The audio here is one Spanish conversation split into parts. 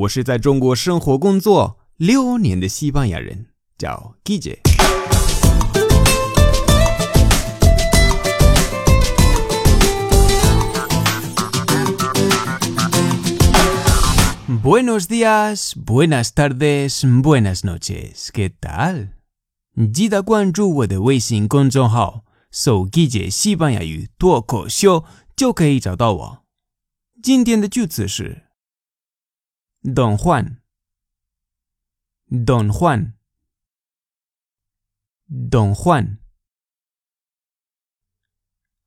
我是在中国生活工作六年的西班牙人，叫 Guille。Buenos días, buenas tardes, buenas noches. ¿Qué tal? 记得关注我的微信公众号“搜 Guille 西班牙语脱口秀”，就可以找到我。今天的句子是。Don Juan. Don Juan. Don Juan.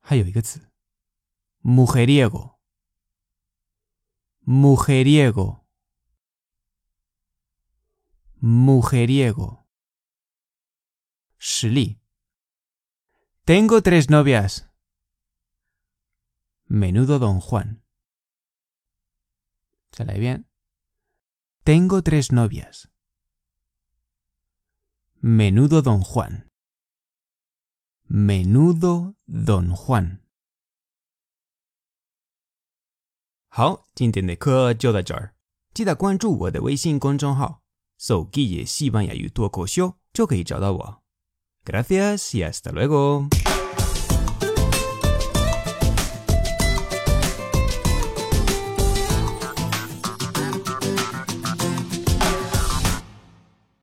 Hay mujeriego. Mujeriego. Mujeriego. Tengo tres novias. Menudo don Juan. Se ¿Sale bien? Tengo tres novias. Menudo don Juan. Menudo don Juan. 好，今天的课就到这儿。记得关注我的微信公众号“手机也西班牙语脱口秀”，就可以找到我。Gracias y hasta luego.